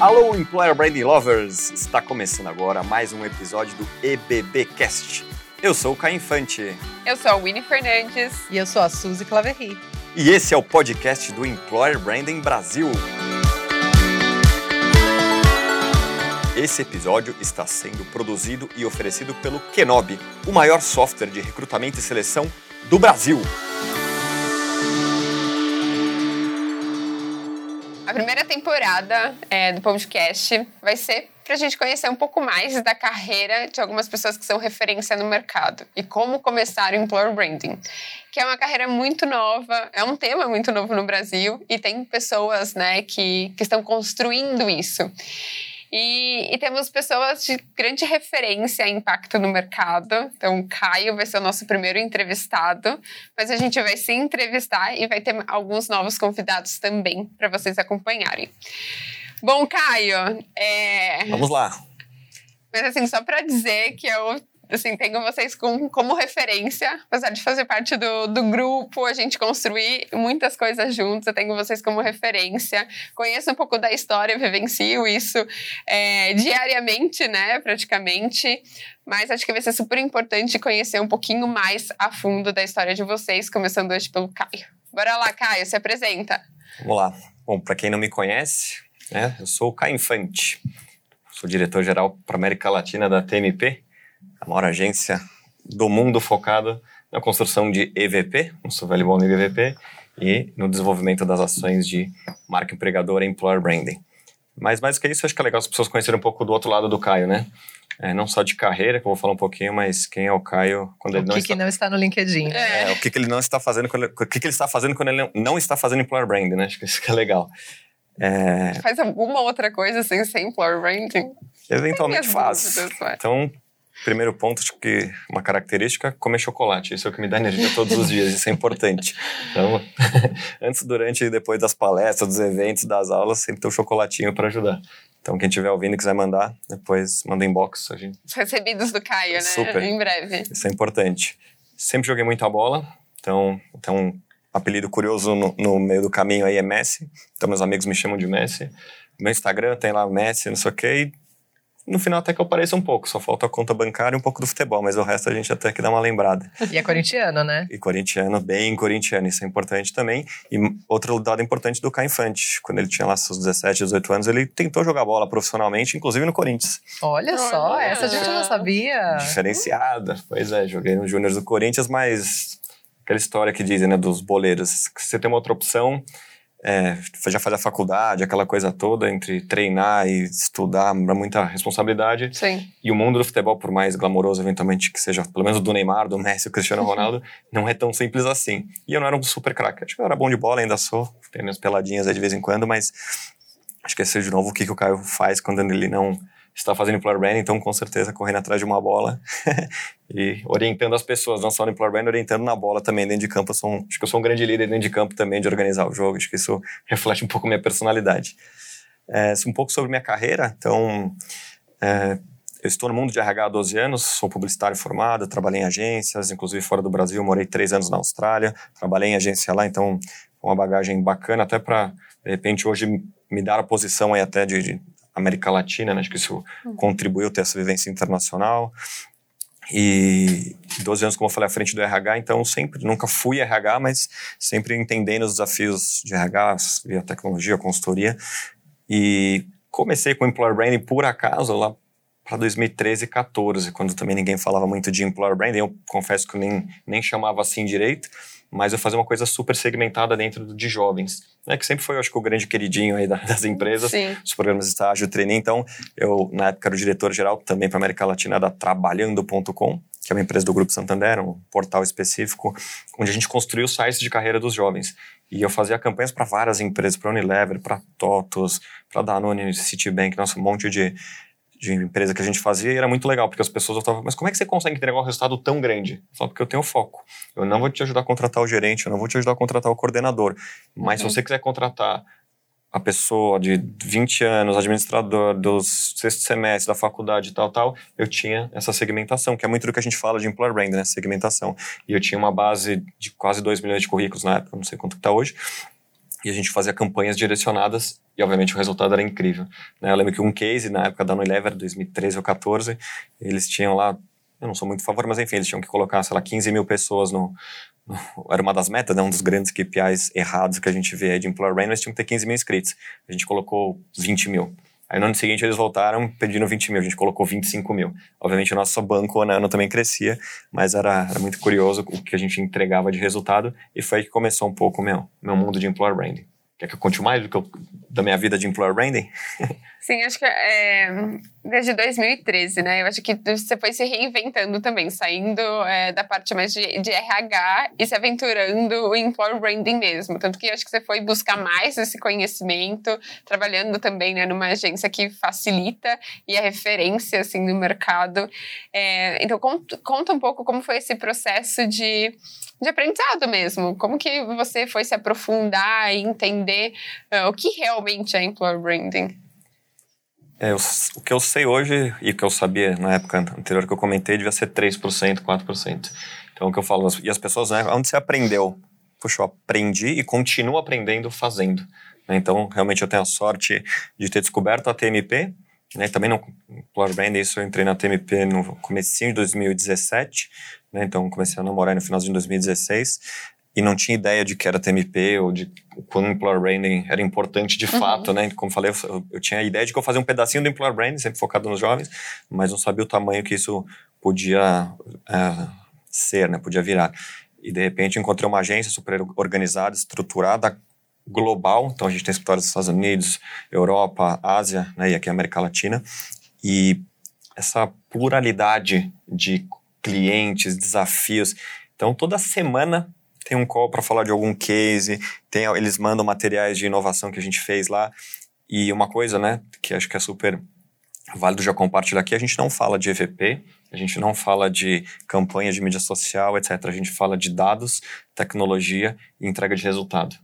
Alô, Employer Branding Lovers! Está começando agora mais um episódio do EBBcast. Eu sou o Caio Infante. Eu sou a Winnie Fernandes. E eu sou a Suzy Claverry. E esse é o podcast do Employer Branding Brasil. Esse episódio está sendo produzido e oferecido pelo Kenobi, o maior software de recrutamento e seleção do Brasil. A primeira temporada é, do podcast vai ser para a gente conhecer um pouco mais da carreira de algumas pessoas que são referência no mercado e como começar o Employer Branding, que é uma carreira muito nova, é um tema muito novo no Brasil e tem pessoas né, que, que estão construindo isso. E, e, temos pessoas de grande referência e impacto no mercado. Então, o Caio vai ser o nosso primeiro entrevistado, mas a gente vai se entrevistar e vai ter alguns novos convidados também para vocês acompanharem. Bom, Caio. É... Vamos lá. Mas, assim, só para dizer que eu assim, tenho vocês com, como referência, apesar de fazer parte do, do grupo, a gente construir muitas coisas juntos, eu tenho vocês como referência, conheço um pouco da história, vivencio isso é, diariamente, né, praticamente, mas acho que vai ser super importante conhecer um pouquinho mais a fundo da história de vocês, começando hoje pelo Caio. Bora lá, Caio, se apresenta. Vamos lá. Bom, para quem não me conhece, né, eu sou o Caio Infante, sou diretor-geral para América Latina da TMP, a maior agência do mundo focada na construção de EVP, seu velho bom EVP, e no desenvolvimento das ações de marca empregadora e employer branding. Mas mais do que isso, acho que é legal as pessoas conhecerem um pouco do outro lado do Caio, né? É, não só de carreira, que eu vou falar um pouquinho, mas quem é o Caio quando o ele não que está... que não está no LinkedIn. É, é o que, que ele não está fazendo, quando ele... o que, que ele está fazendo quando ele não está fazendo employer branding, né? Acho que isso que é legal. É... Faz alguma outra coisa sem ser employer branding? Eventualmente faz. Então, Primeiro ponto, acho que uma característica, comer chocolate. Isso é o que me dá energia todos os dias, isso é importante. Então, antes, durante e depois das palestras, dos eventos, das aulas, sempre tem um chocolatinho para ajudar. Então, quem estiver ouvindo e quiser mandar, depois manda inbox. A gente... Os recebidos do Caio, né? Super. Em breve. Isso é importante. Sempre joguei muita bola, então tem um apelido curioso no, no meio do caminho aí é Messi. Então, meus amigos me chamam de Messi. Meu Instagram tem lá Messi, não sei o quê, no final até que eu pareço um pouco, só falta a conta bancária e um pouco do futebol, mas o resto a gente até que dá uma lembrada. E é corintiano, né? E corintiano, bem corintiano, isso é importante também. E outro dado importante do Caio Infante, quando ele tinha lá seus 17, 18 anos, ele tentou jogar bola profissionalmente, inclusive no Corinthians. Olha só, essa a gente não sabia. Diferenciada, pois é, joguei no Júnior do Corinthians, mas aquela história que dizem, né, dos boleiros, você tem uma outra opção, é, já fazer a faculdade, aquela coisa toda, entre treinar e estudar, muita responsabilidade. Sim. E o mundo do futebol, por mais glamouroso eventualmente que seja, pelo menos do Neymar, do Messi, do Cristiano Ronaldo, não é tão simples assim. E eu não era um super craque. Acho que eu era bom de bola, ainda sou, tenho minhas peladinhas de vez em quando, mas acho que esse é de novo o que, que o Caio faz quando ele não está fazendo employer branding, então com certeza correndo atrás de uma bola e orientando as pessoas, não só no employer branding, orientando na bola também dentro de campo. Sou acho que eu sou um grande líder dentro de campo também de organizar o jogo, acho que isso reflete um pouco minha personalidade. É, um pouco sobre minha carreira, então é, eu estou no mundo de RH há 12 anos, sou publicitário formado, trabalhei em agências, inclusive fora do Brasil, morei três anos na Austrália, trabalhei em agência lá, então uma bagagem bacana até para, de repente, hoje me dar a posição aí até de, de América Latina, né? acho que isso uhum. contribuiu ter essa vivência internacional. E 12 anos, como eu falei, à frente do RH, então sempre, nunca fui RH, mas sempre entendendo os desafios de RH, via tecnologia, consultoria. E comecei com Employer Branding por acaso lá para 2013 e 14, quando também ninguém falava muito de Employer Branding. Eu confesso que eu nem, nem chamava assim direito mas eu fazia uma coisa super segmentada dentro de jovens, né, que sempre foi, acho que, o grande queridinho aí das empresas, Sim. os programas de estágio, trainee. Então, eu, na época, era o diretor-geral também para a América Latina da Trabalhando.com, que é uma empresa do Grupo Santander, um portal específico, onde a gente construiu sites de carreira dos jovens. E eu fazia campanhas para várias empresas, para Unilever, para TOTOS, para Danone, Citibank, nossa, um monte de, de empresa que a gente fazia e era muito legal, porque as pessoas estavam, mas como é que você consegue entregar um resultado tão grande? Só porque eu tenho foco. Eu não vou te ajudar a contratar o gerente, eu não vou te ajudar a contratar o coordenador. Mas uhum. se você quiser contratar a pessoa de 20 anos, administrador dos sexto semestre da faculdade e tal, tal, eu tinha essa segmentação, que é muito do que a gente fala de employer brand, né? Segmentação. E eu tinha uma base de quase 2 milhões de currículos na época, não sei quanto está hoje. E a gente fazia campanhas direcionadas e obviamente o resultado era incrível. Né? Eu lembro que um case na época da Unilever, 2013 ou 14, eles tinham lá, eu não sou muito a favor, mas enfim, eles tinham que colocar, sei lá, 15 mil pessoas no, era uma das metas, né? um dos grandes KPIs errados que a gente vê aí de Employer Brand, eles tinham que ter 15 mil inscritos. A gente colocou 20 mil. Aí no ano seguinte eles voltaram pedindo 20 mil, a gente colocou 25 mil. Obviamente o nosso banco ano ano também crescia, mas era, era muito curioso o que a gente entregava de resultado e foi aí que começou um pouco o meu, meu mundo de employer branding. Quer que eu conte mais do que eu, da minha vida de employer branding? Sim, acho que é, desde 2013, né? Eu acho que você foi se reinventando também, saindo é, da parte mais de, de, RH e se aventurando em employer branding mesmo. Tanto que acho que você foi buscar mais esse conhecimento, trabalhando também né, numa agência que facilita e é referência assim, no mercado. É, então, conta, conta um pouco como foi esse processo de de aprendizado mesmo. Como que você foi se aprofundar e entender uh, o que realmente é employer branding? É, eu, o que eu sei hoje e o que eu sabia na época anterior que eu comentei devia ser 3%, 4%. Então, o que eu falo, e as pessoas, né, onde você aprendeu? Puxa, eu aprendi e continuo aprendendo fazendo. Né? Então, realmente eu tenho a sorte de ter descoberto a TMP, né? Também no Employer Brand, isso eu entrei na TMP no comecinho de 2017, né? Então comecei a namorar no finalzinho de 2016 e não tinha ideia de que era TMP ou de quando o Employer Branding era importante de uhum. fato, né? Como falei, eu, eu, tinha a ideia de que eu fazia um pedacinho do Employer Branding, sempre focado nos jovens, mas não sabia o tamanho que isso podia é, ser, né? Podia virar. E de repente encontrei uma agência super organizada, estruturada, global, então a gente tem escritórios nos Estados Unidos, Europa, Ásia, né, e aqui América Latina, e essa pluralidade de clientes, desafios. Então toda semana tem um call para falar de algum case, tem, eles mandam materiais de inovação que a gente fez lá. E uma coisa, né, que acho que é super válido já compartilhar aqui, a gente não fala de EVP, a gente não fala de campanha de mídia social, etc. A gente fala de dados, tecnologia e entrega de resultado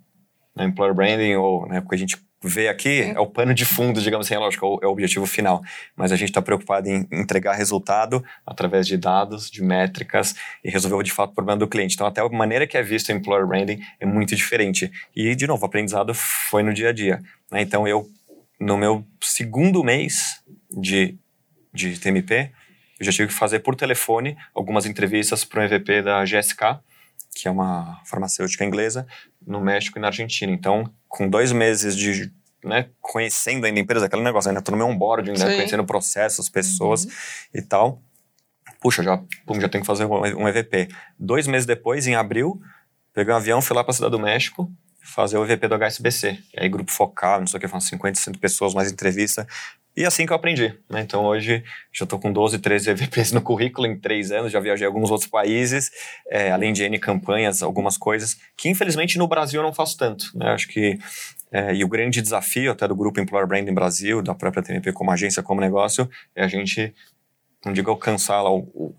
né, employer branding, ou né, o que a gente vê aqui é o pano de fundo, digamos assim, é lógico, é o objetivo final. Mas a gente está preocupado em entregar resultado através de dados, de métricas e resolver de fato o problema do cliente. Então, até a maneira que é visto o employer branding é muito diferente. E, de novo, o aprendizado foi no dia a dia. Né? Então, eu, no meu segundo mês de, de TMP, eu já tive que fazer por telefone algumas entrevistas para o MVP da GSK, que é uma farmacêutica inglesa, no México e na Argentina. Então, com dois meses de né, conhecendo ainda a empresa, aquele negócio, ainda tô no meu onboarding, né, conhecendo processos, pessoas uhum. e tal. Puxa, já, pum, já tenho que fazer um EVP. Dois meses depois, em abril, peguei um avião, fui lá para a Cidade do México, fazer o EVP do HSBC. E aí, grupo focal, não sei o que, 50, 100 pessoas, mais entrevista. E assim que eu aprendi. Né? Então hoje já estou com 12, 13 EVPs no currículo em três anos, já viajei a alguns outros países, é, além de N campanhas, algumas coisas, que infelizmente no Brasil eu não faço tanto. Né? Acho que é, e o grande desafio até do grupo Employer Branding Brasil, da própria TNP como agência, como negócio, é a gente, não digo alcançar lá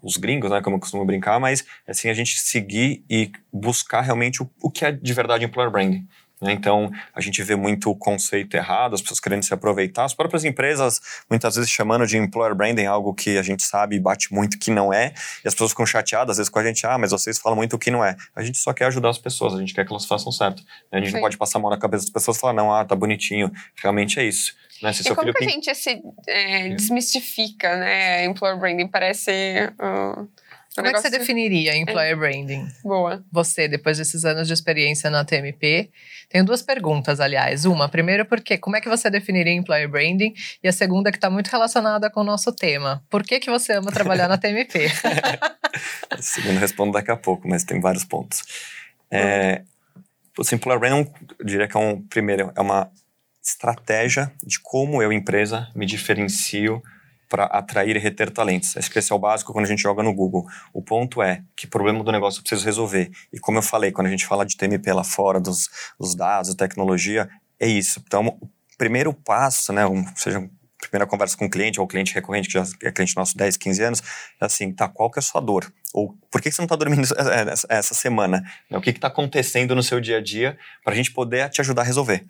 os gringos, né, como eu costumo brincar, mas assim, a gente seguir e buscar realmente o, o que é de verdade Employer Branding. Né? Então, a gente vê muito conceito errado, as pessoas querendo se aproveitar, as próprias empresas muitas vezes chamando de employer branding algo que a gente sabe e bate muito que não é, e as pessoas ficam chateadas às vezes com a gente, ah, mas vocês falam muito o que não é. A gente só quer ajudar as pessoas, a gente quer que elas façam certo. A gente Sim. não pode passar a mão na cabeça das pessoas e falar, não, ah, tá bonitinho. Realmente é isso. Né? Se e como que a gente se é, desmistifica, né? Employer branding parece... Uh como é que você definiria employer é. branding? Boa. Você, depois desses anos de experiência na TMP. Tenho duas perguntas, aliás. Uma, primeiro, porque como é que você definiria employer branding? E a segunda, que está muito relacionada com o nosso tema. Por que, que você ama trabalhar na TMP? a segunda respondo daqui a pouco, mas tem vários pontos. É, o employer branding, eu diria que é um, primeiro, é uma estratégia de como eu, empresa, me diferencio para atrair e reter talentos. Esse é o básico quando a gente joga no Google. O ponto é que problema do negócio eu preciso resolver. E como eu falei, quando a gente fala de TMP lá fora, dos, dos dados, tecnologia, é isso. Então, o primeiro passo, né, um, seja primeira conversa com o cliente, ou cliente recorrente, que já é cliente nosso 10, 15 anos, é assim, tá, qual que é a sua dor? Ou por que você não está dormindo essa semana? O que está acontecendo no seu dia a dia para a gente poder te ajudar a resolver?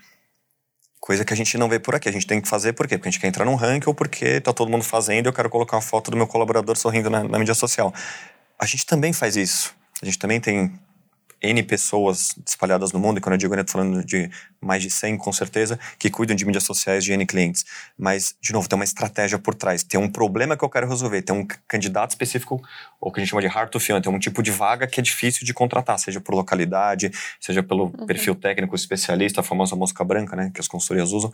Coisa que a gente não vê por aqui. A gente tem que fazer por quê? Porque a gente quer entrar num ranking ou porque tá todo mundo fazendo e eu quero colocar uma foto do meu colaborador sorrindo na, na mídia social. A gente também faz isso. A gente também tem N pessoas espalhadas no mundo, e quando eu digo N, eu tô falando de mais de 100, com certeza, que cuidam de mídias sociais de N clientes. Mas, de novo, tem uma estratégia por trás. Tem um problema que eu quero resolver, tem um candidato específico, ou que a gente chama de hard to fill, tem um tipo de vaga que é difícil de contratar, seja por localidade, seja pelo uhum. perfil técnico especialista, a famosa mosca branca, né, que as consultorias usam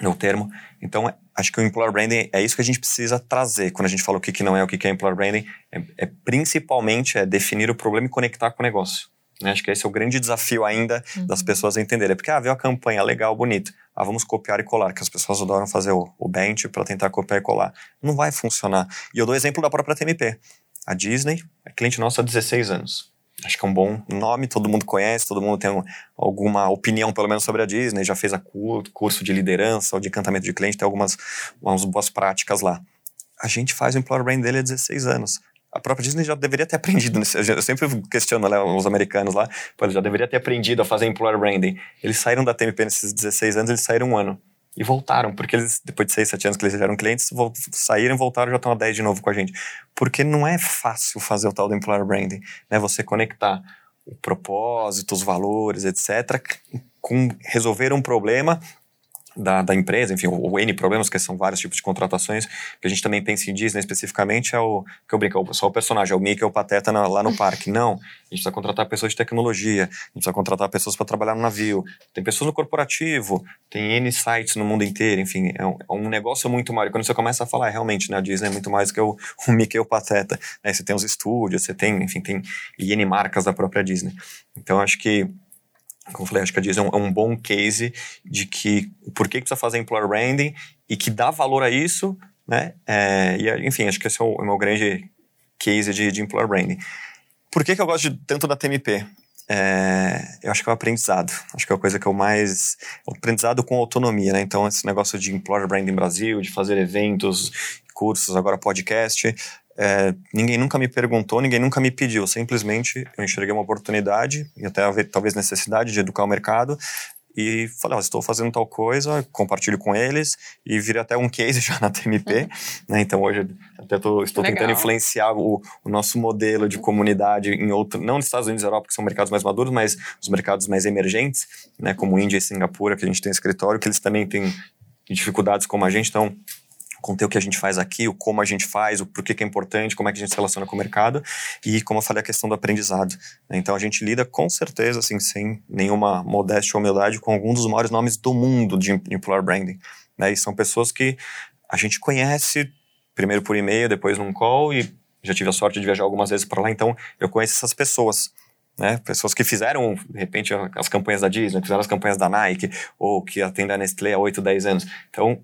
no termo. Então, acho que o employer branding é isso que a gente precisa trazer quando a gente fala o que, que não é o que, que é employer branding. É, é principalmente é definir o problema e conectar com o negócio. Né? Acho que esse é o grande desafio ainda uhum. das pessoas entenderem. É porque, ah, veio a campanha, legal, bonito. Ah, vamos copiar e colar, que as pessoas adoram fazer o, o bench para tentar copiar e colar. Não vai funcionar. E eu dou exemplo da própria TMP. A Disney é cliente nosso há 16 anos acho que é um bom nome, todo mundo conhece, todo mundo tem um, alguma opinião, pelo menos, sobre a Disney, já fez a curso de liderança ou de encantamento de cliente, tem algumas, algumas boas práticas lá. A gente faz o Employer Brand dele há 16 anos. A própria Disney já deveria ter aprendido. Eu sempre questiono né, os americanos lá, pô, já deveria ter aprendido a fazer Employer Branding. Eles saíram da TMP nesses 16 anos, eles saíram um ano e voltaram, porque eles, depois de seis, sete anos que eles eram clientes, saíram, voltaram já estão há 10 de novo com a gente. Porque não é fácil fazer o tal do employer branding, né? Você conectar o propósito, os valores, etc., com resolver um problema da, da empresa, enfim, o, o, N problemas, que são vários tipos de contratações, que a gente também pensa em Disney especificamente, é o que eu brinco, é só o personagem, é o Mickey, é o Pateta na, lá no parque. Não, a gente precisa contratar pessoas de tecnologia, a gente precisa contratar pessoas para trabalhar no navio, tem pessoas no corporativo, tem N sites no mundo inteiro, enfim, é um, é um negócio muito maior. E quando você começa a falar, é, realmente, né, a Disney é muito mais que o, o Mickey e o Pateta. Né? Você tem os estúdios, você tem, enfim, tem N marcas da própria Disney. Então, acho que como eu falei, acho que a Disney é um, é um bom case de que por que precisa fazer employer branding e que dá valor a isso, né? É, e, enfim, acho que esse é o, é meu grande case de, de employer branding. Por que, que eu gosto de, tanto da TMP? É, eu acho que é o aprendizado. Acho que é a coisa que eu mais. O aprendizado com autonomia, né? Então, esse negócio de employer branding Brasil, de fazer eventos, cursos, agora podcast, é, ninguém nunca me perguntou, ninguém nunca me pediu. Simplesmente eu enxerguei uma oportunidade e até talvez necessidade de educar o mercado e falei, oh, estou fazendo tal coisa, compartilho com eles e virei até um case já na TMP. Né? Então hoje até tô, estou Legal. tentando influenciar o, o, nosso modelo de comunidade em outro, não nos Estados Unidos e Europa, que são mercados mais maduros, mas os mercados mais emergentes, né? como Índia e Singapura, que a gente tem escritório, que eles também têm dificuldades como a gente. Então contei o que a gente faz aqui, o como a gente faz, o porquê que é importante, como é que a gente se relaciona com o mercado e, como eu falei, a questão do aprendizado. Né? Então, a gente lida com certeza, assim, sem nenhuma modéstia ou humildade, com alguns dos maiores nomes do mundo de employer branding. Né? E são pessoas que a gente conhece, primeiro por e-mail, depois num call e já tive a sorte de viajar algumas vezes para lá, então eu conheço essas pessoas. Né? Pessoas que fizeram, de repente, as campanhas da Disney, fizeram as campanhas da Nike, ou que atendem a Nestlé há 8, 10 anos. Então,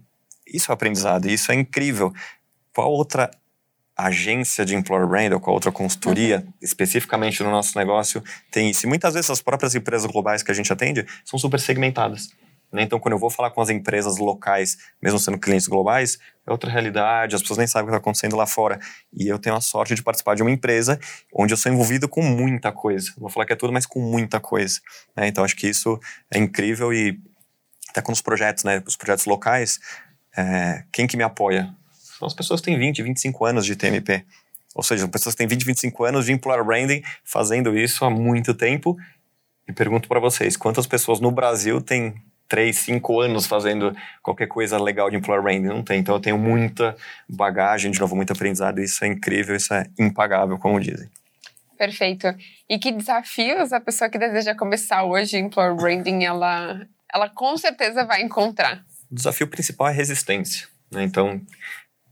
isso é aprendizado, isso é incrível. Qual outra agência de employer brand ou qual outra consultoria, uhum. especificamente no nosso negócio, tem isso? E muitas vezes as próprias empresas globais que a gente atende são super segmentadas. Né? Então, quando eu vou falar com as empresas locais, mesmo sendo clientes globais, é outra realidade, as pessoas nem sabem o que está acontecendo lá fora. E eu tenho a sorte de participar de uma empresa onde eu sou envolvido com muita coisa. Não vou falar que é tudo, mas com muita coisa. Né? Então, acho que isso é incrível e até com os projetos, né? Os projetos locais, é, quem que me apoia? São as pessoas que têm 20, 25 anos de TMP. Ou seja, pessoas que têm 20, 25 anos de employer branding fazendo isso há muito tempo. E pergunto para vocês, quantas pessoas no Brasil têm 3, 5 anos fazendo qualquer coisa legal de employer branding? Não tem. Então eu tenho muita bagagem, de novo, muito aprendizado. Isso é incrível, isso é impagável, como dizem. Perfeito. E que desafios a pessoa que deseja começar hoje em employer branding, ela, ela com certeza vai encontrar? O desafio principal é resistência. Né? Então,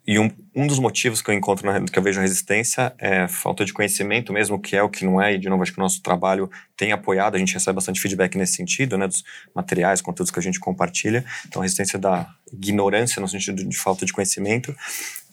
e um, um dos motivos que eu encontro, na, que eu vejo resistência é falta de conhecimento mesmo, que é o que não é, e de novo, acho que o nosso trabalho tem apoiado, a gente recebe bastante feedback nesse sentido, né, dos materiais, conteúdos que a gente compartilha. Então, a resistência da ignorância no sentido de falta de conhecimento.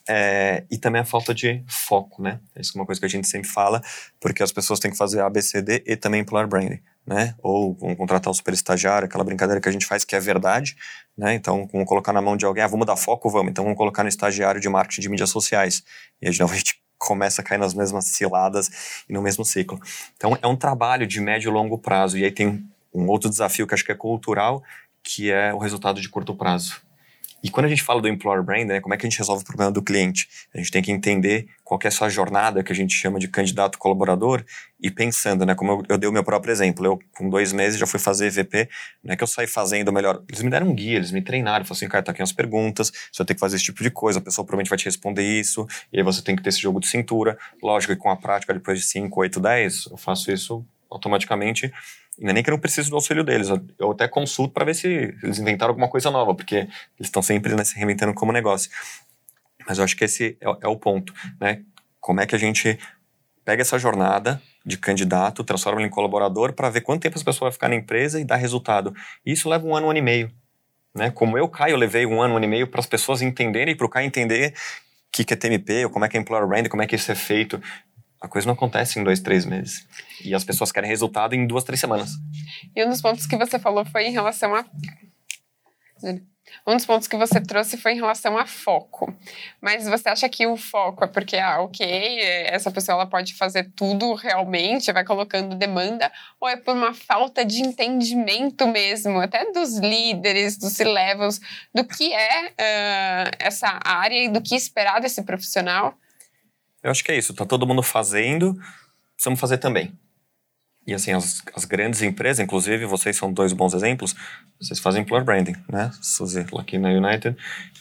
É, e também a falta de foco, né? Isso é uma coisa que a gente sempre fala, porque as pessoas têm que fazer ABCD e também employer branding né? Ou vamos contratar o super estagiário, aquela brincadeira que a gente faz que é verdade, né? Então, vamos colocar na mão de alguém, ah, vamos dar foco, vamos. Então, vamos colocar no estagiário de marketing de mídias sociais. E de novo a gente começa a cair nas mesmas ciladas e no mesmo ciclo. Então, é um trabalho de médio e longo prazo. E aí tem um outro desafio que acho que é cultural, que é o resultado de curto prazo. E quando a gente fala do employer brand, né, como é que a gente resolve o problema do cliente? A gente tem que entender qual é essa jornada que a gente chama de candidato colaborador e pensando, né, como eu, eu dei o meu próprio exemplo, eu com dois meses já fui fazer EVP, não é que eu saí fazendo melhor, eles me deram um guia, eles me treinaram, falaram assim, cara, tá aqui umas perguntas, você vai ter que fazer esse tipo de coisa, a pessoa provavelmente vai te responder isso, e aí você tem que ter esse jogo de cintura, lógico que com a prática, depois de 5, 8, 10, eu faço isso automaticamente não é nem que eu não preciso do auxílio deles, eu até consulto para ver se eles inventaram alguma coisa nova, porque eles estão sempre né, se reinventando como negócio. Mas eu acho que esse é, é o ponto, né? Como é que a gente pega essa jornada de candidato, transforma ele em colaborador para ver quanto tempo essa pessoa vai ficar na empresa e dar resultado. Isso leva um ano, um ano e meio. Né? Como eu, Caio, levei um ano, um ano e meio para as pessoas entenderem e para o Caio entender o que, que é TMP, ou como é que é Employer Brand, como é que isso é feito. A coisa não acontece em dois, três meses. E as pessoas querem resultado em duas, três semanas. E um dos pontos que você falou foi em relação a. Um dos pontos que você trouxe foi em relação a foco. Mas você acha que o foco é porque, ah, ok, essa pessoa ela pode fazer tudo realmente, vai colocando demanda, ou é por uma falta de entendimento mesmo, até dos líderes, dos C-levels, do que é uh, essa área e do que esperar desse profissional? Eu acho que é isso. Tá todo mundo fazendo, precisamos fazer também. E assim, as, as grandes empresas, inclusive, vocês são dois bons exemplos, vocês fazem employer branding, né? Suzy, aqui na United,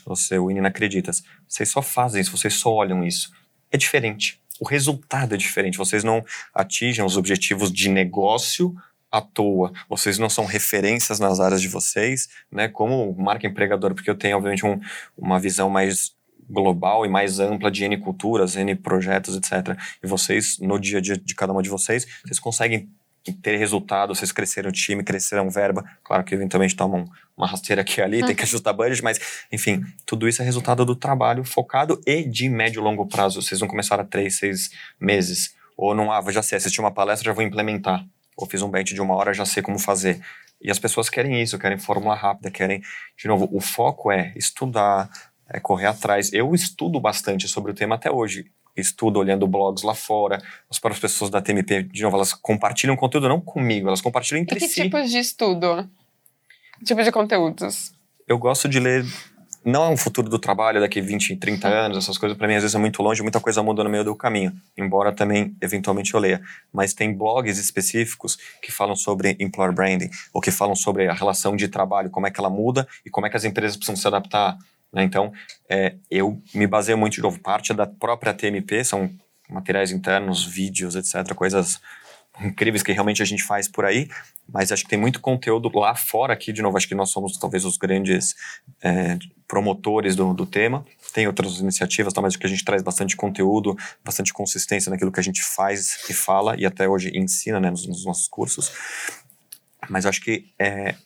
você, o Inacreditas. Vocês só fazem isso, vocês só olham isso. É diferente. O resultado é diferente. Vocês não atingem os objetivos de negócio à toa. Vocês não são referências nas áreas de vocês, né? Como marca empregadora, porque eu tenho, obviamente, um, uma visão mais global e mais ampla de N culturas, N projetos, etc. E vocês, no dia a dia de cada uma de vocês, vocês conseguem ter resultado, vocês cresceram o time, cresceram verba, claro que eventualmente tomam uma rasteira aqui e ali, tem que ajustar budget, mas enfim, tudo isso é resultado do trabalho focado e de médio e longo prazo. Vocês vão começar a três, seis meses, ou não, ah, já sei, assisti uma palestra, já vou implementar, ou fiz um bench de uma hora, já sei como fazer. E as pessoas querem isso, querem fórmula rápida, querem, de novo, o foco é estudar, é correr atrás. Eu estudo bastante sobre o tema até hoje. Estudo olhando blogs lá fora, as próprias pessoas da TMP, de novo, elas compartilham conteúdo não comigo, elas compartilham entre e que si. Que tipos de estudo? Que tipo de conteúdos? Eu gosto de ler não é um futuro do trabalho daqui 20, 30 anos, essas coisas para mim às vezes é muito longe, muita coisa muda no meio do caminho, embora também eventualmente eu leia. Mas tem blogs específicos que falam sobre employer branding, ou que falam sobre a relação de trabalho, como é que ela muda e como é que as empresas precisam se adaptar né? Então, é, eu me baseio muito, de novo, parte da própria TMP, são materiais internos, vídeos, etc., coisas incríveis que realmente a gente faz por aí, mas acho que tem muito conteúdo lá fora aqui, de novo, acho que nós somos talvez os grandes é, promotores do, do tema, tem outras iniciativas, tá, mas que a gente traz bastante conteúdo, bastante consistência naquilo que a gente faz e fala, e até hoje ensina né, nos, nos nossos cursos, mas acho que, é,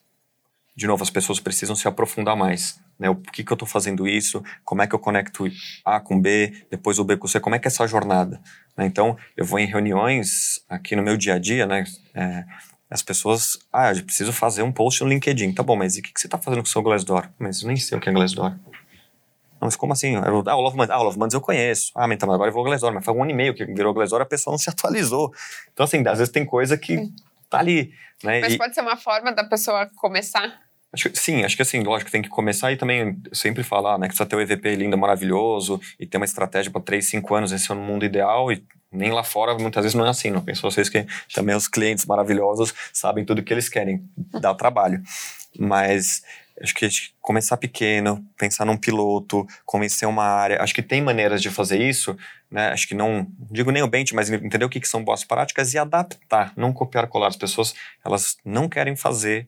de novo, as pessoas precisam se aprofundar mais, né? O que, que eu estou fazendo isso? Como é que eu conecto A com B, depois o B com C? Como é que é essa jornada? Né? Então, eu vou em reuniões aqui no meu dia a dia, né? É, as pessoas, ah, eu preciso fazer um post no LinkedIn. Tá bom, mas e o que, que você está fazendo com o seu Glassdoor? Mas eu nem sei o que é Glassdoor. Não, mas como assim? Eu, ah, o Love Mondays, ah, o Love Mondays eu conheço. Ah, mas então, agora eu vou ao Glassdoor. Mas foi um ano e meio que virou Glassdoor, a pessoa não se atualizou. Então, assim, às vezes tem coisa que tá ali. Né? Mas e... pode ser uma forma da pessoa começar Acho, sim, acho que assim, lógico, tem que começar e também sempre falar, né, que precisa ter o EVP lindo, maravilhoso e ter uma estratégia para 3, 5 anos, esse é o mundo ideal e nem lá fora muitas vezes não é assim, não penso vocês que também os clientes maravilhosos sabem tudo que eles querem, dá trabalho. Mas acho que começar pequeno, pensar num piloto, convencer uma área, acho que tem maneiras de fazer isso, né? Acho que não, digo nem o bench, mas entender o que, que são boas práticas e adaptar, não copiar colar. As pessoas, elas não querem fazer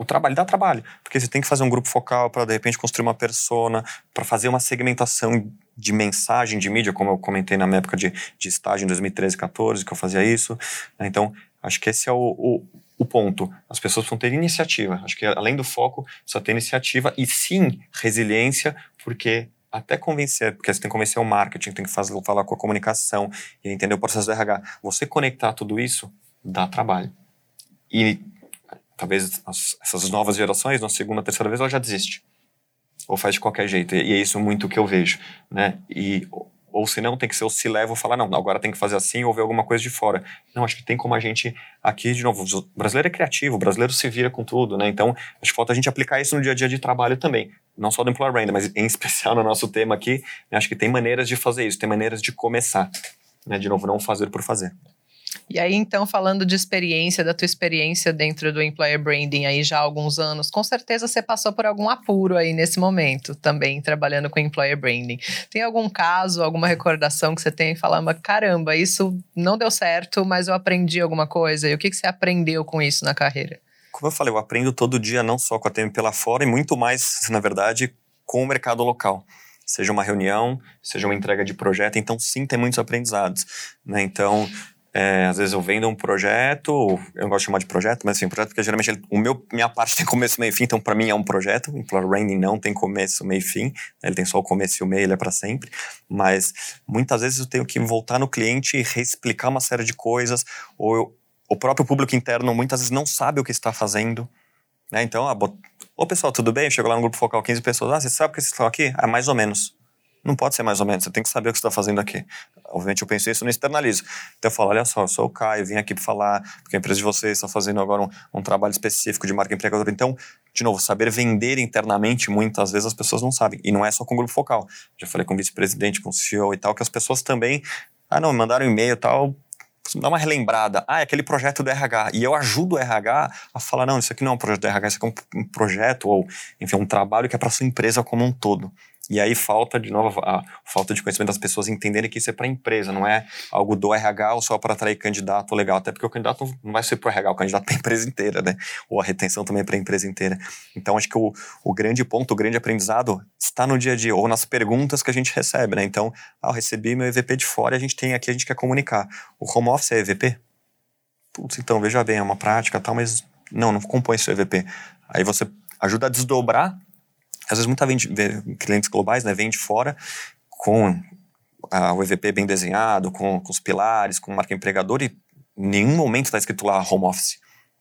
o trabalho dá trabalho, porque você tem que fazer um grupo focal para de repente construir uma persona, para fazer uma segmentação de mensagem de mídia, como eu comentei na minha época de, de estágio em 2013, 14, que eu fazia isso. Né? Então, acho que esse é o, o, o, ponto. As pessoas precisam ter iniciativa. Acho que além do foco, só ter iniciativa e sim resiliência, porque até convencer, porque você tem que convencer o marketing, tem que fazer, falar com a comunicação e entender o processo do RH. Você conectar tudo isso dá trabalho. E talvez as, essas novas gerações, na segunda, terceira vez, ela já desiste. Ou faz de qualquer jeito. E, é isso muito que eu vejo, né? E, ou se não, tem que ser o se leva falar, não, agora tem que fazer assim ou ver alguma coisa de fora. Não, acho que tem como a gente, aqui, de novo, o brasileiro é criativo, o brasileiro se vira com tudo, né? Então, acho que falta a gente aplicar isso no dia a dia de trabalho também. não só do Employer Brand, mas em especial no nosso tema aqui, acho que tem maneiras de fazer isso, tem maneiras de começar. Né? De novo, não fazer por fazer. E aí, então, falando de experiência, da tua experiência dentro do employer branding aí já há alguns anos, com certeza você passou por algum apuro aí nesse momento, também trabalhando com employer branding. Tem algum caso, alguma recordação que você tem e falar, caramba, isso não deu certo, mas eu aprendi alguma coisa? E o que, que você aprendeu com isso na carreira? Como eu falei, eu aprendo todo dia, não só com a TMP lá fora, e muito mais, na verdade, com o mercado local seja uma reunião, seja uma entrega de projeto. Então, sim, tem muitos aprendizados. Né? Então, é, às vezes eu vendo um projeto, eu gosto de chamar de projeto, mas assim, um projeto porque geralmente ele, o meu, minha parte tem começo, meio e fim, então para mim é um projeto. Employer Branding não tem começo, meio e fim, né? ele tem só o começo e o meio, ele é para sempre. Mas muitas vezes eu tenho que voltar no cliente e reexplicar uma série de coisas, ou eu, o próprio público interno muitas vezes não sabe o que está fazendo. Né? Então, ah, bot... pessoal, tudo bem? Chegou lá no grupo focal 15 pessoas, ah, você sabe o que vocês estão aqui? Ah, mais ou menos. Não pode ser mais ou menos, você tem que saber o que você está fazendo aqui. Obviamente eu penso isso, não externalizo. Então eu falo, olha só, eu sou o Caio, vim aqui para falar, porque a empresa de vocês está fazendo agora um, um, trabalho específico de marca empregadora. Então, de novo, saber vender internamente, muitas vezes as pessoas não sabem. E não é só com o grupo focal. Já falei com o vice-presidente, com o CEO e tal, que as pessoas também, ah não, mandaram um e-mail e tal, dá uma relembrada. Ah, é aquele projeto do RH. E eu ajudo o RH a falar, não, isso aqui não é um projeto do RH, isso aqui é um projeto ou, enfim, um trabalho que é para sua empresa como um todo. E aí falta, de novo, a falta de conhecimento das pessoas entenderem que isso é para a empresa, não é algo do RH ou só para atrair candidato legal. Até porque o candidato não vai ser para o RH, o candidato para a empresa inteira, né? Ou a retenção também é para a empresa inteira. Então, acho que o, o grande ponto, o grande aprendizado está no dia a dia, ou nas perguntas que a gente recebe, né? Então, ah, eu recebi meu EVP de fora a gente tem aqui, a gente quer comunicar. O home office é EVP? Putz, então, veja bem, é uma prática tal, mas não, não compõe seu EVP. Aí você ajuda a desdobrar às vezes muita vende, clientes globais, né, vem de fora com o EVP bem desenhado, com, com os pilares, com marca empregador e em nenhum momento está escrito lá home office.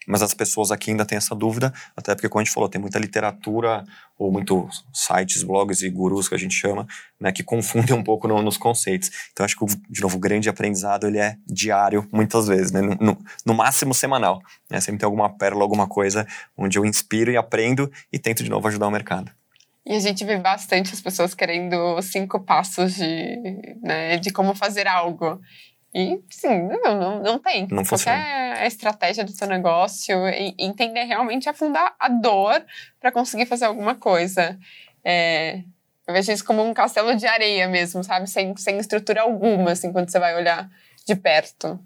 Mas as pessoas aqui ainda têm essa dúvida, até porque, como a gente falou, tem muita literatura ou muitos sites, blogs e gurus que a gente chama, né, que confundem um pouco no, nos conceitos. Então, acho que, de novo, o grande aprendizado ele é diário, muitas vezes, né, no, no, no máximo semanal. Né, sempre tem alguma pérola, alguma coisa onde eu inspiro e aprendo e tento, de novo, ajudar o mercado. E a gente vê bastante as pessoas querendo cinco passos de, né, de como fazer algo. E, sim, não, não, não tem. Não funciona. Qualquer estratégia do seu negócio, entender realmente afundar a dor para conseguir fazer alguma coisa. É, eu vejo isso como um castelo de areia mesmo, sabe? Sem, sem estrutura alguma, assim, quando você vai olhar de perto.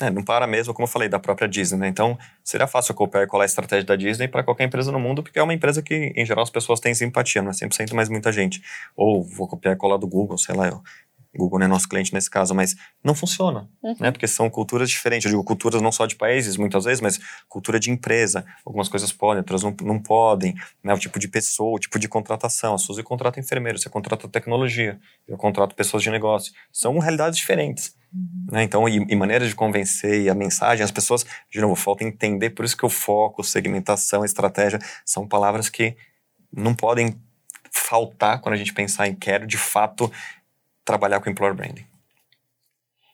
É, não para mesmo, como eu falei, da própria Disney, né? Então, seria fácil copiar e colar a estratégia da Disney para qualquer empresa no mundo, porque é uma empresa que, em geral, as pessoas têm simpatia, não é 100%, mas muita gente. Ou vou copiar e colar do Google, sei lá, eu, Google não é nosso cliente nesse caso, mas não funciona, uhum. né? Porque são culturas diferentes. Eu digo culturas não só de países, muitas vezes, mas cultura de empresa. Algumas coisas podem, outras não, não podem. Né? O tipo de pessoa, o tipo de contratação. A Suzy contrata enfermeiro, você contrata tecnologia, eu contrato pessoas de negócio. São realidades diferentes. Uhum. Né? Então, e, e maneiras de convencer e a mensagem, as pessoas, de novo, falta entender. Por isso que o foco, segmentação, estratégia, são palavras que não podem faltar quando a gente pensar em quero, de fato, trabalhar com employer branding.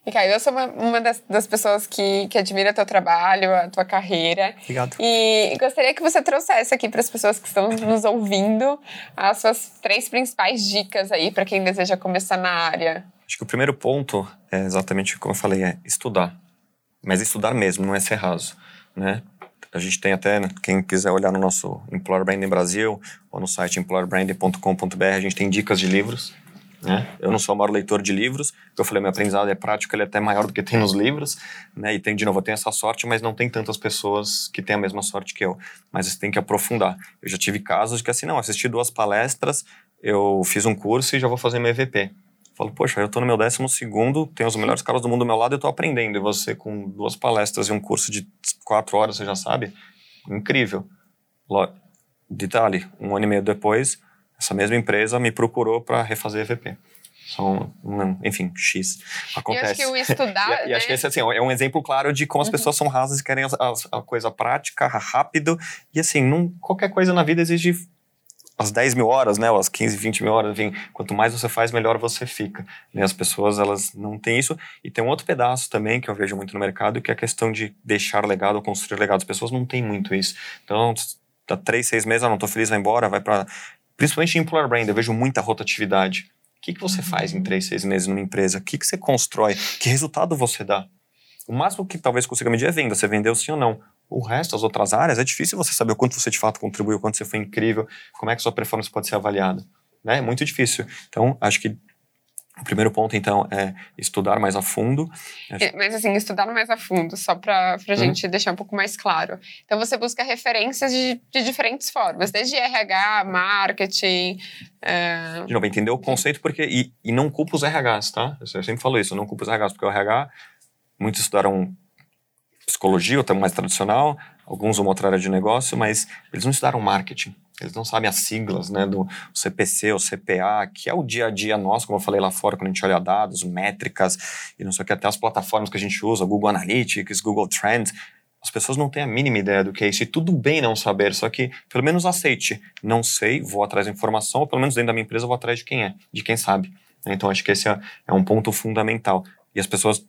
E Caio, eu sou uma, uma das, das, pessoas que, que admira teu trabalho, a tua carreira. Obrigado. E gostaria que você trouxesse aqui para as pessoas que estão nos ouvindo as suas três principais dicas aí para quem deseja começar na área. Acho que o primeiro ponto é exatamente como eu falei, é estudar. Mas estudar mesmo, não é ser raso, né? A gente tem até, quem quiser olhar no nosso Employer Branding Brasil ou no site employerbranding.com.br, a gente tem dicas de livros né? Eu não sou o maior leitor de livros, eu falei, meu aprendizado é prático, ele é até maior do que tem nos livros, né? E tem, de novo, eu tenho essa sorte, mas não tem tantas pessoas que têm a mesma sorte que eu. Mas você tem que aprofundar. Eu já tive casos que assim, não, assisti duas palestras, eu fiz um curso e já vou fazer meu EVP. Falo, poxa, eu estou no meu décimo segundo, tenho os melhores caras do mundo do meu lado e estou aprendendo. E você, com duas palestras e um curso de quatro horas, você já sabe? Incrível. Detalhe, um ano e meio depois, essa mesma empresa me procurou para refazer EVP. São, enfim, X. Acontece. Eu acho que o estudar. e, né? e, acho que esse assim, é um exemplo claro de como as uhum. pessoas são rasas e querem a, a, a, coisa prática, rápido. E assim, não, qualquer coisa na vida exige as 10 mil horas, né? Ou as 15, 20 mil horas, enfim. Quanto mais você faz, melhor você fica. E as pessoas, elas não têm isso. E tem um outro pedaço também que eu vejo muito no mercado, que é a questão de deixar legado ou construir legado. As pessoas não têm muito isso. Então, tá três, seis meses, ah, não tô feliz, vai embora, vai para principalmente em employer brand, eu vejo muita rotatividade. O que, que você faz em Uhum. três, seis meses numa empresa? O que, que você constrói? Que resultado você dá? O máximo que talvez consiga medir é venda, você vendeu sim ou não. O resto, as outras áreas, é difícil você saber o quanto você de fato contribuiu, o quanto você foi incrível, como é que sua performance pode ser avaliada. Né? É muito difícil. Então, acho que o primeiro ponto, então, é estudar mais a fundo. É, Mas assim, estudar mais a fundo, só para a Uhum. gente deixar um pouco mais claro. Então você busca referências de, de diferentes formas, desde RH, marketing. é, De novo, entender o conceito porque. E, e não culpa os RHs, tá? Eu sempre falo isso, não culpo os RHs, porque o RH, muitos estudaram psicologia, ou mais tradicional, alguns uma outra área de negócio, mas eles não estudaram marketing. Eles não sabem as siglas, né, do CPC ou CPA, que é o dia a dia nosso, como eu falei lá fora, quando a gente olha dados, métricas e não sei o que, até as plataformas que a gente usa, Google Analytics, Google Trends. As pessoas não têm a mínima ideia do que é isso, e tudo bem não saber, só que pelo menos aceite. Não sei, vou atrás da informação, ou pelo menos dentro da minha empresa vou atrás de quem é, de quem sabe. Então acho que esse é, é um ponto fundamental. E as pessoas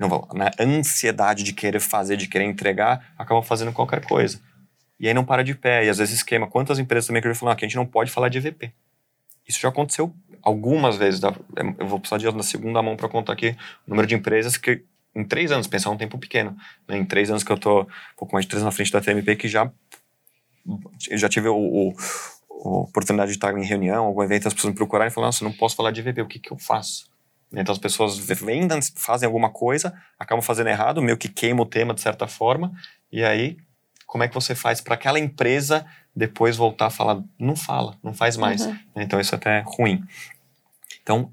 não vão, na ansiedade de querer fazer, de querer entregar, acabam fazendo qualquer coisa. E aí não para de pé. E às vezes esquema. Quantas empresas também que eu falei, ah, que a gente não pode falar de EVP. Isso já aconteceu algumas vezes. dá- Eu vou precisar de na segunda mão para contar aqui o número de empresas que em três anos, pensar um tempo pequeno, né? em três anos que eu tô um pouco mais de três na frente da TMP, que já já tive o, o- a oportunidade de estar em reunião, algum evento, as pessoas me procurarem e falam, nossa, não posso falar de EVP, o que que eu faço? Então as pessoas vendem, fazem alguma coisa, acabam fazendo errado, meio que queima o tema de certa forma, e aí como é que você faz para aquela empresa depois voltar a falar, não fala, não faz mais. Uhum. Então isso até é ruim. Então,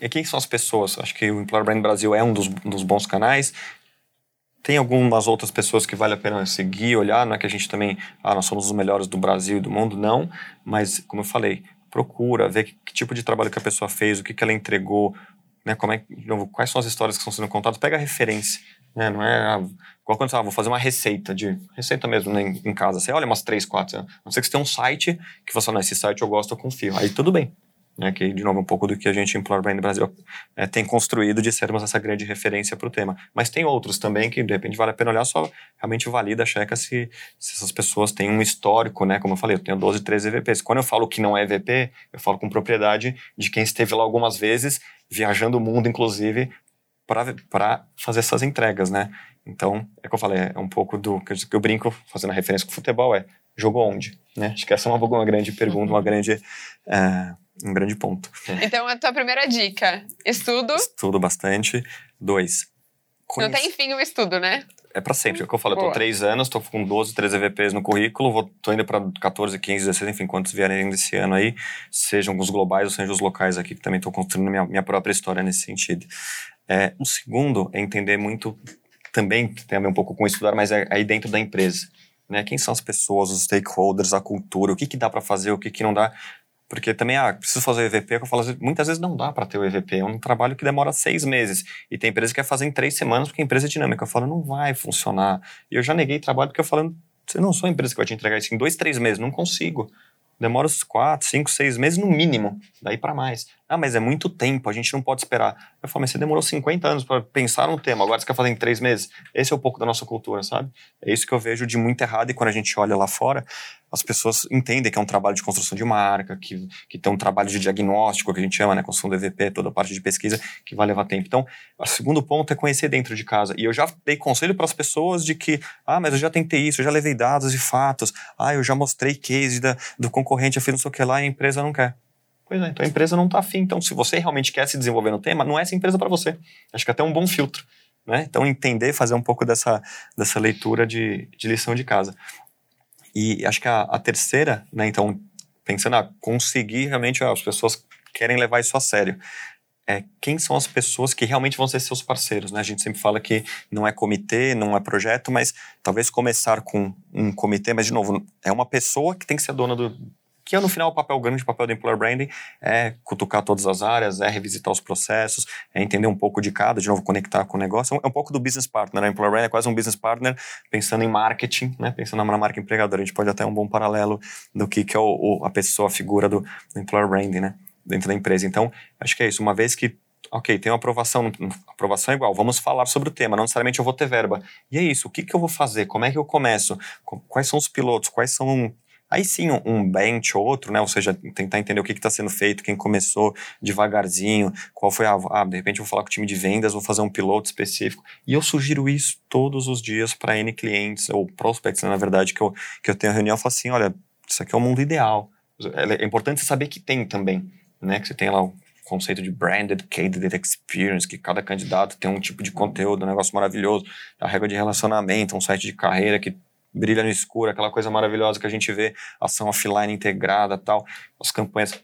e quem são as pessoas? Acho que o Employer Brand Brasil é um dos, dos bons canais. Tem algumas outras pessoas que vale a pena seguir, olhar. Não é que a gente também, ah, nós somos os melhores do Brasil e do mundo, não. Mas, como eu falei, procura ver que, que tipo de trabalho que a pessoa fez, o que, que ela entregou, né? Como é, novo, quais são as histórias que estão sendo contadas. Pega a referência, né? Não é ah, igual quando você, ah, vou fazer uma receita de receita mesmo né, em, em casa. Você olha umas três, quatro. A não ser que você tenha um site que você fala, não, esse site eu gosto, eu confio. Aí tudo bem. Né, que, de novo, um pouco do que a gente, Employer Brand Brasil, é, tem construído de sermos essa grande referência para o tema. Mas tem outros também que, de repente, vale a pena olhar, só realmente valida, checa se, se essas pessoas têm um histórico, né? Como eu falei, eu tenho 12, 13 EVPs. Quando eu falo que não é EVP, eu falo com propriedade de quem esteve lá algumas vezes, viajando o mundo, inclusive, para fazer essas entregas, né? Então, é que eu falei, é um pouco do que eu, que eu brinco, fazendo a referência com o futebol, é jogou onde? Né? Acho que essa é uma, uma grande pergunta, uma grande, é, um grande ponto. Então, a tua primeira dica: estudo. Estudo bastante. Dois. Não conhece- tem fim o estudo, né? É pra sempre. É o que eu falo, eu tô Boa. três anos, tô com 12, 13 EVPs no currículo, vou, tô indo pra 14, 15, 16, enfim, quantos vierem desse ano aí, sejam os globais ou sejam os locais aqui, que também tô construindo minha, minha própria história nesse sentido. É, o segundo é entender muito, também tem a ver um pouco com estudar, mas é aí dentro da empresa. Né? Quem são as pessoas, os stakeholders, a cultura, o que, que dá para fazer, o que, que não dá. Porque também, ah, preciso fazer o EVP, que eu falo, muitas vezes não dá para ter o EVP, é um trabalho que demora seis meses. E tem empresa que quer fazer em três semanas, porque a empresa é dinâmica. Eu falo, não vai funcionar. E eu já neguei trabalho, porque eu falo, você não sou a empresa que vai te entregar isso em dois, três meses, não consigo. Demora uns quatro, cinco, seis meses no mínimo, daí para mais. Ah, mas é muito tempo, a gente não pode esperar. Eu falo, mas você demorou 50 anos para pensar um tema, agora você quer fazer em três meses? Esse é um pouco da nossa cultura, sabe? É isso que eu vejo de muito errado e quando a gente olha lá fora, as pessoas entendem que é um trabalho de construção de marca, que, que tem um trabalho de diagnóstico, que a gente chama, né? Construção do EVP, toda a parte de pesquisa, que vai levar tempo. Então, o segundo ponto é conhecer dentro de casa. E eu já dei conselho para as pessoas de que, ah, mas eu já tentei isso, eu já levei dados e fatos, ah, eu já mostrei case da, do concorrente, eu fiz não sei o que lá e a empresa não quer. Pois é, então a empresa não está afim. Então, se você realmente quer se desenvolver no tema, não é essa empresa para você. Acho que até é um bom filtro. Né? Então, entender, fazer um pouco dessa, dessa leitura de, de lição de casa. E acho que a, a terceira, né, então, pensando, ah, conseguir realmente, ah, as pessoas querem levar isso a sério. É, quem são as pessoas que realmente vão ser seus parceiros, né? A gente sempre fala que não é comitê, não é projeto, mas talvez começar com um comitê, mas de novo, é uma pessoa que tem que ser dona do, que é no final o papel grande, o papel do employer branding é cutucar todas as áreas, é revisitar os processos, é entender um pouco de cada, de novo conectar com o negócio. É um pouco do business partner, né? Employer branding é quase um business partner pensando em marketing, né? Pensando na marca empregadora. A gente pode até um bom paralelo do que, que é o, o- a pessoa, a figura do, do employer branding, né? Dentro da empresa. Então, acho que é isso. Uma vez que Ok, tem uma aprovação, aprovação é igual, vamos falar sobre o tema, não necessariamente eu vou ter verba. E é isso, o que, que eu vou fazer? Como é que eu começo? Co- Quais são os pilotos? Quais são Aí sim, um, bench ou outro, né? Ou seja, tentar entender o que está sendo feito, quem começou devagarzinho, qual foi a. Ah, de repente eu vou falar com o time de vendas, vou fazer um piloto específico. E eu sugiro isso todos os dias para N clientes, ou prospects, né, na verdade, que eu, que eu tenho reunião e falo assim: olha, isso aqui é o mundo ideal. É, é importante você saber que tem também, né? Que você tem lá o conceito de branded candidate experience, que cada candidato tem um tipo de conteúdo, um negócio maravilhoso, a regra de relacionamento, um site de carreira que brilha no escuro, aquela coisa maravilhosa que a gente vê, ação offline integrada, tal, as campanhas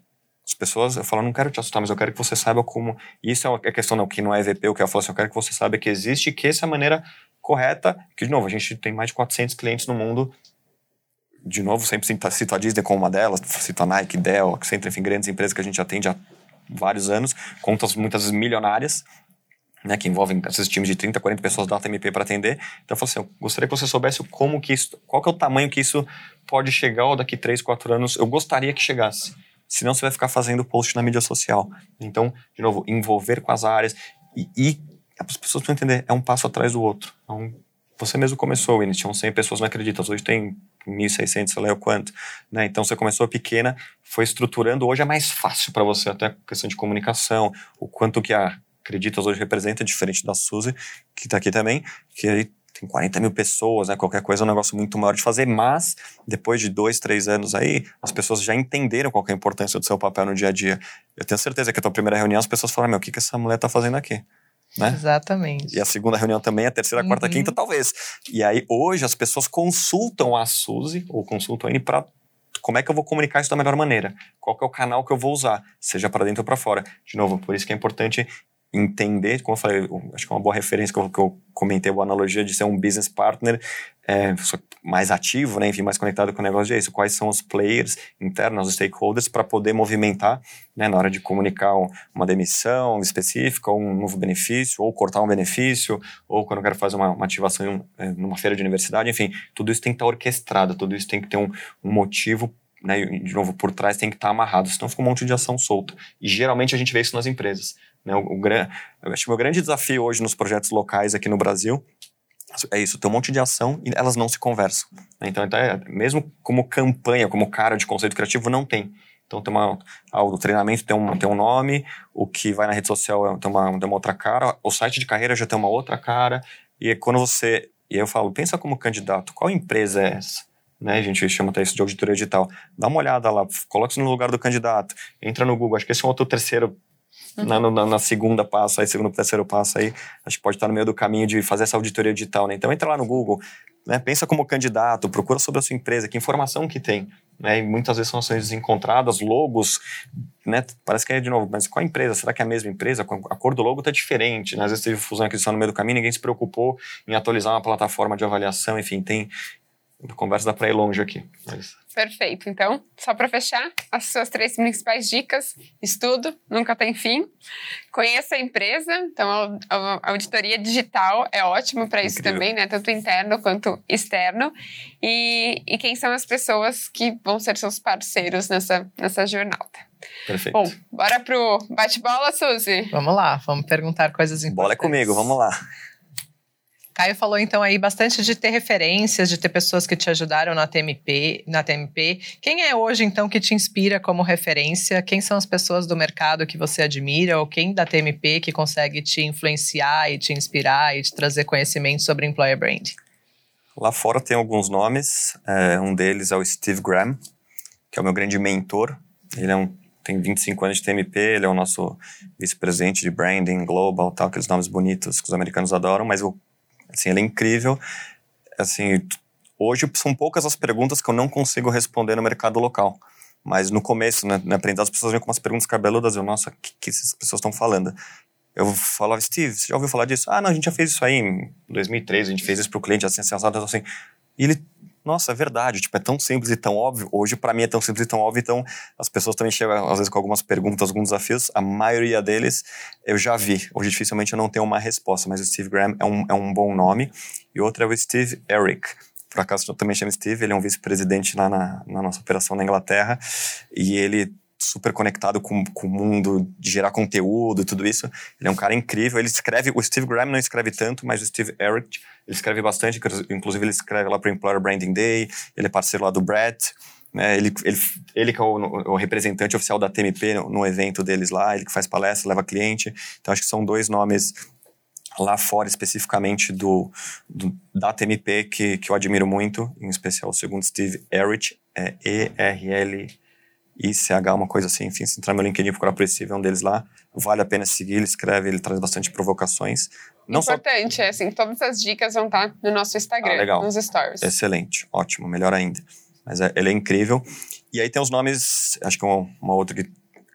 as pessoas, eu falo, não quero te assustar, mas eu quero que você saiba como. Isso é a questão, não, que não é EVP, o que eu falo assim, eu quero que você saiba que existe, que essa é a maneira correta, que, de novo, a gente tem mais de 400 clientes no mundo. De novo, sempre cito a Disney como uma delas, cito a Nike, Dell, Accenture, enfim, grandes empresas que a gente atende há vários anos, contas muitas vezes milionárias, né, que envolvem esses times de 30, 40 pessoas da ATMP para atender. Então eu falei assim, eu gostaria que você soubesse como que isso, qual que é o tamanho que isso pode chegar ou daqui 3, 4 anos, eu gostaria que chegasse. Senão você vai ficar fazendo post na mídia social. Então, de novo, envolver com as áreas e, e as pessoas precisam entender, é um passo atrás do outro. Então, você mesmo começou, Winnie, tinham 100 pessoas, não acreditas, hoje tem 1.600, sei lá o quanto. Né? Então você começou pequena, foi estruturando, hoje é mais fácil para você, até a questão de comunicação, o quanto que a Acreditas hoje representa, diferente da Suzy, que está aqui também, que aí tem 40 mil pessoas, né? Qualquer coisa é um negócio muito maior de fazer, mas depois de dois, três anos aí, as pessoas já entenderam qual é a importância do seu papel no dia a dia. Eu tenho certeza que a tua primeira reunião as pessoas falaram, meu, o que, que essa mulher está fazendo aqui? Né? Exatamente. E a segunda reunião também, a terceira, a quarta, a uhum. quinta, talvez. E aí, hoje, as pessoas consultam a Suzy, ou consultam a N para como é que eu vou comunicar isso da melhor maneira? Qual é o canal que eu vou usar, seja para dentro ou para fora? De novo, por isso que é importante entender, como eu falei, acho que é uma boa referência que eu, que eu comentei, a analogia de ser um business partner é, mais ativo, né, enfim, mais conectado com o negócio de é isso, quais são os players internos, os stakeholders, para poder movimentar né, na hora de comunicar uma demissão específica, ou um novo benefício, ou cortar um benefício, ou quando eu quero fazer uma, uma ativação em um, é, numa feira de universidade, enfim, tudo isso tem que estar orquestrado, tudo isso tem que ter um, um motivo né, de novo, por trás tem que estar amarrado, senão fica um monte de ação solta. E geralmente a gente vê isso nas empresas. Né? O, o, acho que o meu grande desafio hoje nos projetos locais aqui no Brasil é isso, tem um monte de ação e elas não se conversam. Né? Então, até, mesmo como campanha, como cara de conceito criativo, não tem. Então, tem uma, ah, o treinamento tem um, tem um nome, o que vai na rede social é, tem uma, tem uma outra cara, o site de carreira já tem uma outra cara, e quando você. E eu falo, pensa como candidato, qual empresa é essa? Né, a gente chama até isso de auditoria digital. Dá uma olhada lá, coloca isso no lugar do candidato, entra no Google. Acho que esse é um outro terceiro na, na, na, segunda passo, aí, segundo, terceiro passo aí, acho que pode estar no meio do caminho de fazer essa auditoria digital, né? Então entra lá no Google, né? Pensa como candidato, procura sobre a sua empresa, que informação que tem, né? E muitas vezes são ações desencontradas, logos, né? Parece que é de novo, mas qual empresa? Será que é a mesma empresa? A cor do logo está diferente, né? Às vezes teve fusão e aquisição no meio do caminho, ninguém se preocupou em atualizar uma plataforma de avaliação, enfim, tem a conversa dá para ir longe aqui. Mas... Perfeito. Então, só para fechar, as suas três principais dicas: estudo, nunca tem fim. Conheça a empresa. Então, a auditoria digital é ótimo para isso também, né? Tanto interno quanto externo. E, e quem são as pessoas que vão ser seus parceiros nessa, nessa jornada. Perfeito. Bom, bora pro bate-bola, Suzy? Vamos lá, vamos perguntar coisas importantes. Bola é comigo, vamos lá. Caio falou então aí bastante de ter referências, de ter pessoas que te ajudaram na TMP, na TMP. Quem é hoje então que te inspira como referência? Quem são as pessoas do mercado que você admira ou quem da TMP que consegue te influenciar e te inspirar e te trazer conhecimento sobre employer brand? Lá fora tem alguns nomes. É, um deles é o Steve Graham, que é o meu grande mentor. Ele é um tem 25 anos de TMP, ele é o nosso vice-presidente de branding global, tal, aqueles nomes bonitos que os americanos adoram, mas o Assim, ele é incrível. Assim, hoje são poucas as perguntas que eu não consigo responder no mercado local. Mas no começo, né, na aprendizado, as pessoas vêm com umas perguntas cabeludas. Eu, nossa, o que, que essas pessoas estão falando? Eu falava, Steve, você já ouviu falar disso? Ah, não, a gente já fez isso aí em 2003, a gente fez isso para o cliente, assim, assim, assim. E ele nossa, é verdade, tipo, é tão simples e tão óbvio. Hoje, para mim, é tão simples e tão óbvio, então as pessoas também chegam, às vezes, com algumas perguntas, alguns desafios. A maioria deles eu já vi. Hoje, dificilmente, eu não tenho uma resposta, mas o Steve Graham é um, é um bom nome. E outro é o Steve Eric. Por acaso, eu também chamo Steve, ele é um vice-presidente lá na, na nossa operação na Inglaterra. E ele super conectado com, com o mundo de gerar conteúdo e tudo isso. Ele é um cara incrível. Ele escreve, o Steve Graham não escreve tanto, mas o Steve Eric, ele escreve bastante. Inclusive, ele escreve lá para o Employer Branding Day. Ele é parceiro lá do Brett. né? Ele, ele, ele que é o, o representante oficial da TMP no, no, evento deles lá, ele que faz palestra, leva cliente. Então, acho que são dois nomes lá fora, especificamente do, do da TMP, que, que eu admiro muito, em especial o segundo Steve Erich, é E-R-L... ICH, uma coisa assim, enfim, se entrar no meu LinkedIn e procurar por esse, é um deles lá. Vale a pena seguir, ele escreve, ele traz bastante provocações. Não Importante, só... é assim, todas as dicas vão estar no nosso Instagram, ah, legal. nos stories. Excelente, ótimo, melhor ainda. Mas é, ele é incrível. E aí tem os nomes, acho que uma, uma outra que,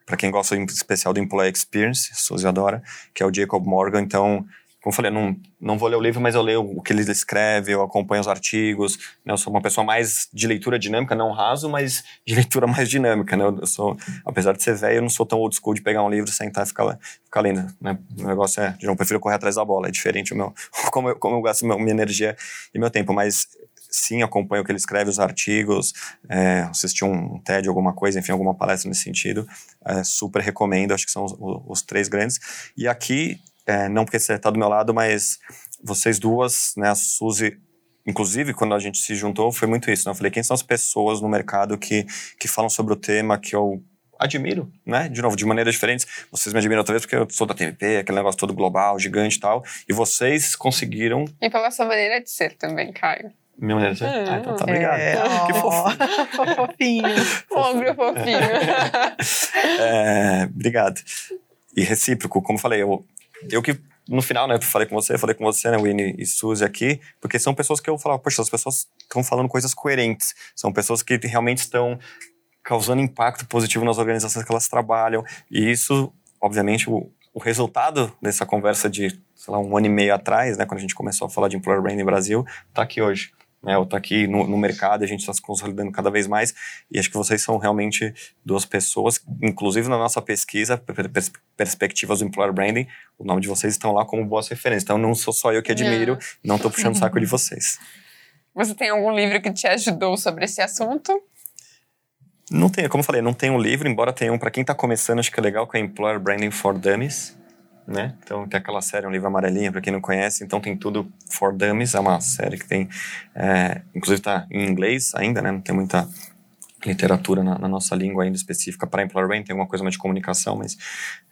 para quem gosta em especial do Employee Experience, Suzy adora, que é o Jacob Morgan. Então, como eu falei, não, não vou ler o livro, mas eu leio o que ele escreve, eu acompanho os artigos. Né? Eu sou uma pessoa mais de leitura dinâmica, não raso, mas de leitura mais dinâmica. Né? Eu sou, apesar de ser velho, eu não sou tão old school de pegar um livro, sentar e ficar, ficar lendo. Né? O negócio é, eu prefiro correr atrás da bola, é diferente o meu, como, eu, como eu gasto minha energia e meu tempo. Mas sim, acompanho o que ele escreve, os artigos, é, assisti um TED, alguma coisa, enfim, alguma palestra nesse sentido. É, super recomendo, acho que são os, os três grandes. E aqui é, não porque você está do meu lado, mas vocês duas, né, a Suzy, inclusive quando a gente se juntou, foi muito isso, né? Eu falei, quem são as pessoas no mercado que, que falam sobre o tema que eu admiro, né? De novo, de maneiras diferentes. Vocês me admiram outra vez porque eu sou da TMP, aquele negócio todo global, gigante e tal. E vocês conseguiram... E pela sua maneira de ser também, Caio. Minha maneira de ser? Ah, então tá, obrigado. É, que fofinho. Ombro fofinho. é, obrigado. E recíproco, como falei, eu eu que no final, né, falei com você, falei com você, né, Winnie e Suzy aqui, porque são pessoas que eu falava, poxa, as pessoas estão falando coisas coerentes, são pessoas que realmente estão causando impacto positivo nas organizações que elas trabalham, e isso, obviamente, o, o resultado dessa conversa de, sei lá, um ano e meio atrás, né, quando a gente começou a falar de Employer Branding Brasil, está aqui hoje né? Eu tô aqui no, no mercado, a gente está se consolidando cada vez mais e acho que vocês são realmente duas pessoas, inclusive na nossa pesquisa, pers perspectivas do employer branding, o nome de vocês estão lá como boas referências. Então não sou só eu que admiro, não estou puxando o saco de vocês. Você tem algum livro que te ajudou sobre esse assunto? Não tem, como eu falei, não tem um livro, embora tenha um para quem está começando, acho que é legal, que é Employer Branding for Dummies né? Então tem aquela série, um livro amarelinho, para quem não conhece. Então tem tudo for Dummies, é uma série que tem, é, inclusive está em inglês ainda, né? Não tem muita literatura na, na nossa língua ainda específica para Employer Brand, tem alguma coisa mais de comunicação, mas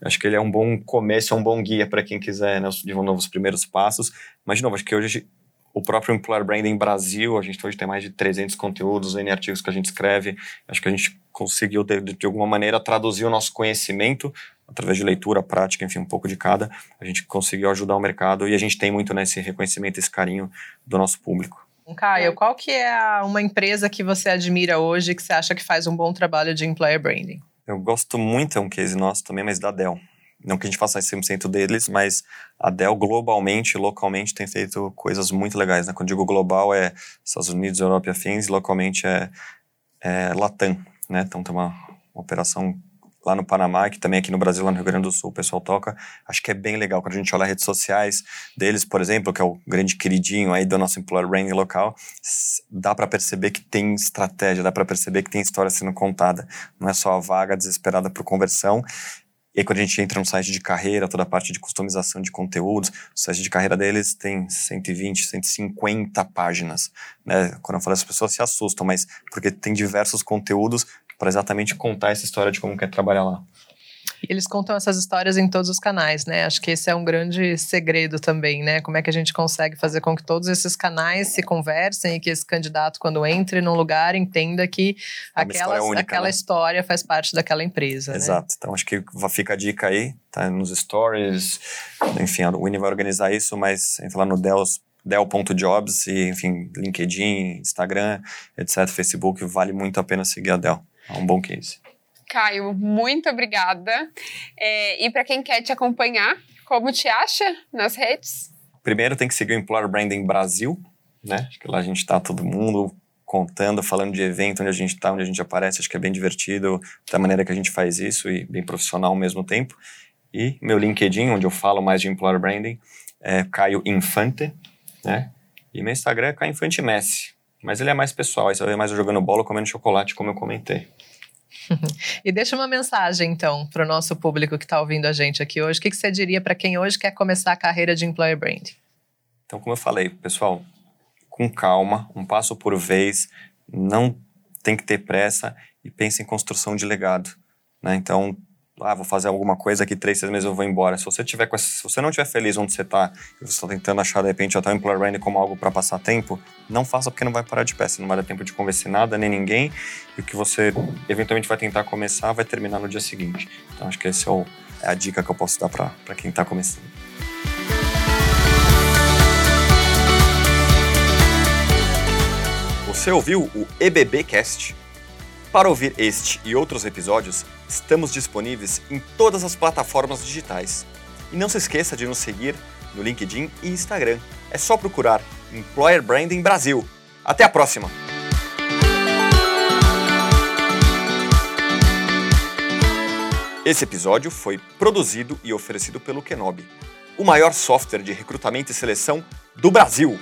acho que ele é um bom começo, é um bom guia para quem quiser, né, de novo, os primeiros passos. Mas, de novo, acho que hoje o próprio Employer Branding Brasil, a gente hoje tem mais de 300 conteúdos, N artigos que a gente escreve, acho que a gente conseguiu, de, de alguma maneira, traduzir o nosso conhecimento através de leitura, prática, enfim, um pouco de cada, a gente conseguiu ajudar o mercado e a gente tem muito nesse né, reconhecimento, esse carinho do nosso público. Caio, qual que é uma empresa que você admira hoje que você acha que faz um bom trabalho de employer branding? Eu gosto muito, é um case nosso também, mas da Dell. Não que a gente faça 100% deles, mas a Dell globalmente, localmente, tem feito coisas muito legais. Né? Quando digo global, é Estados Unidos, Europa e afins, localmente é, é Latam. Né? Então tem uma, uma operação lá no Panamá, que também aqui no Brasil, lá no Rio Grande do Sul, o pessoal toca. Acho que é bem legal quando a gente olha as redes sociais deles, por exemplo, que é o grande queridinho aí do nosso employer branding local, dá para perceber que tem estratégia, dá para perceber que tem história sendo contada. Não é só a vaga desesperada por conversão. E aí, quando a gente entra no site de carreira, toda a parte de customização de conteúdos, o site de carreira deles tem 120, 150 páginas. Né? Quando eu falo, as pessoas se assustam, mas porque tem diversos conteúdos para exatamente contar essa história de como quer trabalhar lá. Eles contam essas histórias em todos os canais, né? Acho que esse é um grande segredo também, né? Como é que a gente consegue fazer com que todos esses canais se conversem e que esse candidato, quando entre num lugar, entenda que é aquela, história, única, aquela né? história faz parte daquela empresa. Né? Exato. Né? Então acho que fica a dica aí, tá nos stories. Enfim, a Winnie vai organizar isso, mas entra lá no Deus Dell.jobs e, enfim, LinkedIn, Instagram, etc., Facebook, vale muito a pena seguir a Dell. É um bom case. Caio, muito obrigada. É, e para quem quer te acompanhar, como te acha nas redes? Primeiro tem que seguir o Employer Branding Brasil, né? Acho que lá a gente está todo mundo contando, falando de evento, onde a gente está, onde a gente aparece. Acho que é bem divertido da maneira que a gente faz isso e bem profissional ao mesmo tempo. E meu LinkedIn, onde eu falo mais de Employer Branding, é Caio Infante, né? E meu Instagram é Caio Infante Messi. Mas ele é mais pessoal, aí você vai mais jogando bola, comendo chocolate, como eu comentei. e deixa uma mensagem, então, para o nosso público que está ouvindo a gente aqui hoje. O que, que você diria para quem hoje quer começar a carreira de Employer Brand? Então, como eu falei, pessoal, com calma, um passo por vez, não tem que ter pressa e pense em construção de legado. Né? Então, ah, vou fazer alguma coisa aqui três, seis meses eu vou embora. Se você tiver essa, se você não estiver feliz onde você está e você está tentando achar de repente até o employer branding como algo para passar tempo, não faça porque não vai parar de pé. Você não vai dar tempo de convencer nada nem ninguém e o que você eventualmente vai tentar começar vai terminar no dia seguinte. Então acho que essa é, é, a dica que eu posso dar para quem está começando. Você ouviu o EBBcast? Para ouvir este e outros episódios, estamos disponíveis em todas as plataformas digitais. E não se esqueça de nos seguir no LinkedIn e Instagram. É só procurar Employer Branding Brasil. Até a próxima! Esse episódio foi produzido e oferecido pelo Kenobi, o maior software de recrutamento e seleção do Brasil.